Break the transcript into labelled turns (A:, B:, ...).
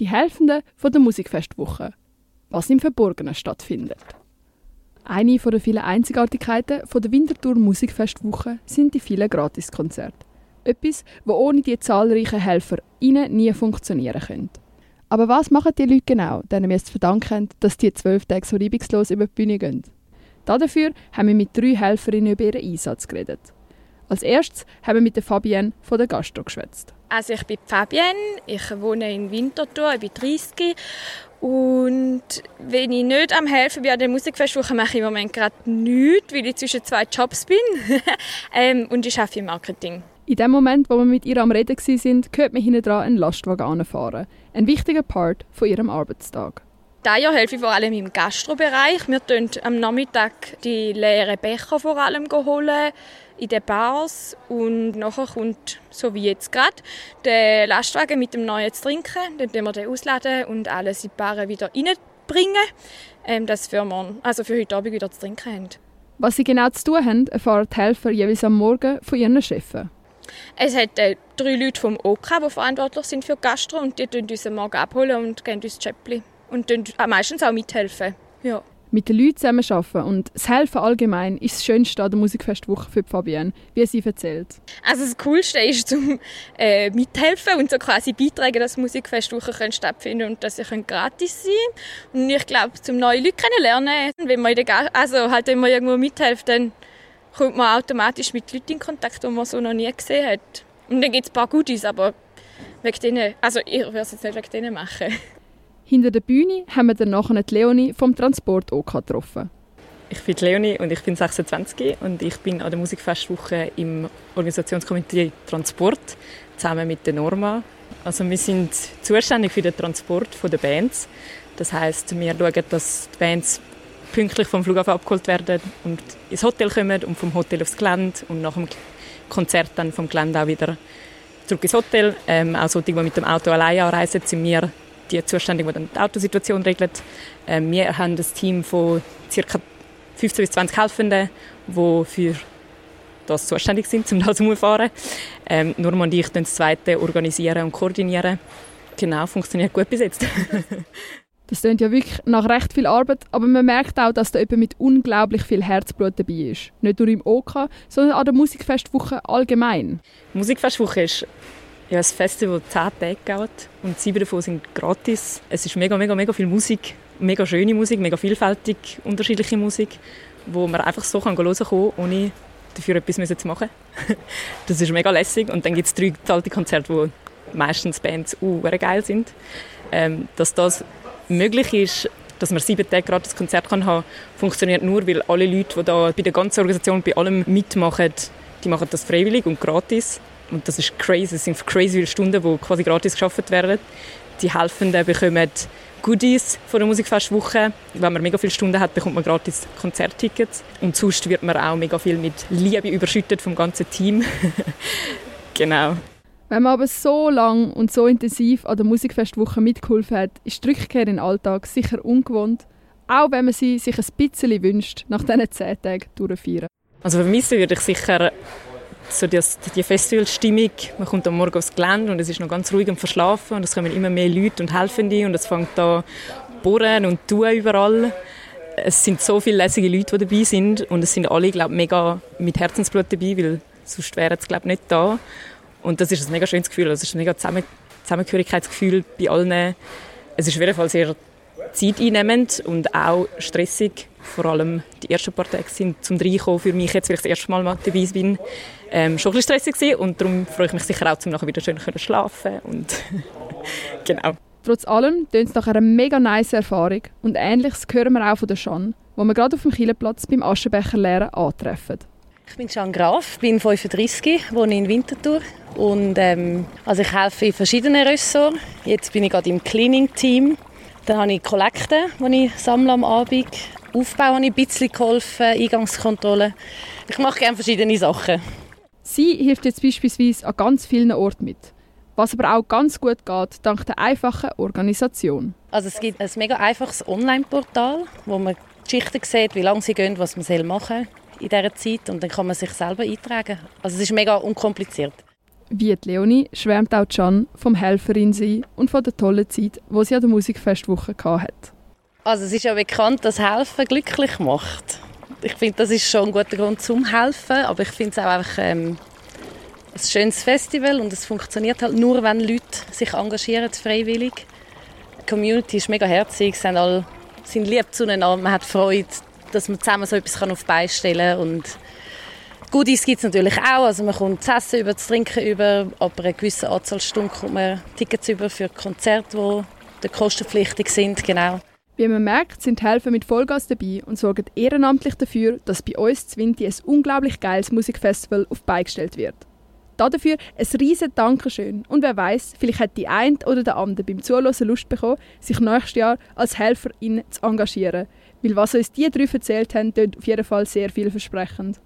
A: die Helfenden von der Musikfestwoche, was im Verborgenen stattfindet. Eine der vielen Einzigartigkeiten von der Winterthur Musikfestwoche sind die vielen Gratiskonzerte. Etwas, wo ohne die zahlreichen Helfer ihnen nie funktionieren könnte. Aber was machen die Leute genau, denen wir es verdanken, dass die zwölf Tage so reibungslos über die Bühne gehen? Dafür haben wir mit drei Helferinnen über ihren Einsatz geredet. Als erstes haben wir mit der Fabienne von der Gastro geschwätzt.
B: Also ich bin Fabienne, ich wohne in Winterthur, ich bin 30 und wenn ich nicht am helfen bin an der Musikfestwoche, mache ich im Moment gerade nichts, weil ich zwischen zwei Jobs bin ähm, und ich arbeite im Marketing.
A: In dem Moment, wo wir mit ihr am Reden waren, hört man hinten dran einen Lastwagen anfahren. Ein wichtiger Part von ihrem Arbeitstag.
B: Dieses Jahr helfe ich vor allem im Gastrobereich. Wir holen am Nachmittag die leeren Becher vor allem holen in den Bars und nachher kommt, so wie jetzt gerade, der Lastwagen mit dem neuen zu trinken. Dann wir den ausladen und alles in die Baren wieder reinbringen, ähm, dass wir morgen, also für heute Abend wieder zu trinken haben.
A: Was sie genau zu tun haben, erfahren die Helfer jeweils am Morgen von ihren Chefen.
B: Es hat äh, drei Leute vom OK, die verantwortlich sind für Gastro und die abholen uns am Morgen abholen und geben uns Chäppli und meistens auch mithelfen. Ja.
A: Mit den Leuten zusammenarbeiten und das Helfen allgemein ist das Schönste an der Musikfestwoche für Fabienne, wie sie erzählt.
B: Also das Coolste ist zum äh, mithelfen und so quasi beitragen, dass Musikfestwochen stattfinden und dass sie gratis sein können. Und ich glaube, zum neue Leute kennenlernen, wenn man, in der also halt, wenn man irgendwo mithilft, dann kommt man automatisch mit Leuten in Kontakt, die man so noch nie gesehen hat. Und dann gibt es ein paar Goodies, aber wegen denen, also ich würde es jetzt nicht wegen denen machen.
A: Hinter der Bühne haben wir dann nachher die Leonie vom Transport OK getroffen.
C: Ich bin Leonie und ich bin 26 und ich bin an der Musikfestwoche im Organisationskomitee Transport zusammen mit der Norma. Also wir sind zuständig für den Transport der Bands. Das heißt, wir schauen, dass die Bands pünktlich vom Flughafen abgeholt werden und ins Hotel kommen und vom Hotel aufs Gelände und nach dem Konzert dann vom Gelände auch wieder zurück ins Hotel. Ähm, auch solche, die mit dem Auto allein anreisen, sind wir die zuständig, die dann die Autosituation regelt. Ähm, wir haben ein Team von ca. 15 bis 20 Helfenden, die für das zuständig sind, um das umzufahren. Ähm, Norma und ich das Zweite organisieren und koordinieren. Genau, funktioniert gut bis jetzt.
A: das klingt ja wirklich nach recht viel Arbeit, aber man merkt auch, dass da jemand mit unglaublich viel Herzblut dabei ist. Nicht nur im OK, sondern an der Musikfestwoche allgemein.
C: Die Musikfestwoche ist ja, ein Festival zehn Tage geht und sieben davon sind gratis. Es ist mega, mega, mega viel Musik, mega schöne Musik, mega vielfältig unterschiedliche Musik, wo man einfach so kann hören kann, ohne dafür etwas zu machen. das ist mega lässig und dann gibt es drei alte Konzerte, wo meistens Bands uh, geil sind. Ähm, dass das möglich ist, dass man sieben Tage gratis Konzert kann haben, funktioniert nur, weil alle Leute, die da bei der ganzen Organisation bei allem mitmachen, die machen das freiwillig und gratis. Und das ist crazy. Es sind crazy viele Stunden, die quasi gratis geschafft werden. Die Helfenden bekommen Goodies von der Musikfestwoche. Wenn man mega viele Stunden hat, bekommt man gratis Konzerttickets. Und sonst wird man auch mega viel mit Liebe überschüttet vom ganzen Team. genau.
A: Wenn man aber so lang und so intensiv an der Musikfestwoche mitgeholfen hat, ist die Rückkehr in den Alltag sicher ungewohnt, auch wenn man sie sich ein bisschen wünscht, nach diesen zehn Tagen durchzuführen.
C: Also vermissen würde ich sicher so die, die Festivalstimmung. Man kommt am Morgen aufs Gelände und es ist noch ganz ruhig und verschlafen und es kommen immer mehr Leute und Helfende und es fängt da bohren und tun überall. Es sind so viele lässige Leute, die dabei sind und es sind alle, glaube mega mit Herzensblut dabei, weil sonst wären sie, glaube nicht da. Und das ist ein mega schönes Gefühl. Das ist ein mega Zusammen Zusammengehörigkeitsgefühl bei allen. Es ist auf jeden Fall sehr zeiteinnehmend und auch stressig. Vor allem die ersten paar Tage sind zum Reinkommen für mich jetzt, weil ich das erste Mal dabei bin, ähm, schon ein bisschen stressig gewesen. und darum freue ich mich sicher auch, um nachher wieder schön schlafen und genau.
A: Trotz allem tönt es nach einer mega nice Erfahrung und Ähnliches hören wir auch von der Jeanne, wo wir gerade auf dem Kielenplatz beim Aschenbecher lehren antreffen.
D: Ich bin Jeanne Graf, bin 35, wohne in Winterthur und ähm, also ich helfe in verschiedenen Ressorts. Jetzt bin ich gerade im Cleaning-Team. Dann habe ich Kollekte, die ich sammle am Abend. Aufbau habe ich ein bisschen geholfen, Eingangskontrolle. Ich mache gerne verschiedene Sachen.
A: Sie hilft jetzt beispielsweise an ganz vielen Orten mit. Was aber auch ganz gut geht, dank der einfachen Organisation.
D: Also es gibt ein mega einfaches Online-Portal, wo man Geschichten sieht, wie lange sie gehen, was man machen soll in dieser Zeit und dann kann man sich selber eintragen. Also es ist mega unkompliziert.
A: Wie die Leonie schwärmt auch Can vom Helferin sein und von der tollen Zeit, die sie an der Musikfestwoche hatte.
D: Also es ist ja bekannt, dass Helfen glücklich macht. Ich finde, das ist schon ein guter Grund zum Helfen, aber ich finde es auch einfach ähm, ein schönes Festival und es funktioniert halt nur, wenn Leute sich engagieren, freiwillig. Die Community ist mega herzig, sind alle sind lieb zueinander, man hat Freude, dass man zusammen so etwas auf die Beine stellen kann und Goodies gibt es natürlich auch, also man kommt zu essen über, zu trinken über, aber eine gewisse Anzahl Stunden kommt man Tickets über für Konzerte, die kostenpflichtig sind, genau.
A: Wie man merkt, sind Helfer mit Vollgas dabei und sorgen ehrenamtlich dafür, dass bei uns Zwinti ein unglaublich geiles Musikfestival auf die Beine gestellt wird. Dafür ein riesen Dankeschön und wer weiß, vielleicht hat die eine oder der andere beim Zuhören Lust bekommen, sich nächstes Jahr als Helferin zu engagieren. Weil was uns die drei erzählt haben, klingt auf jeden Fall sehr vielversprechend.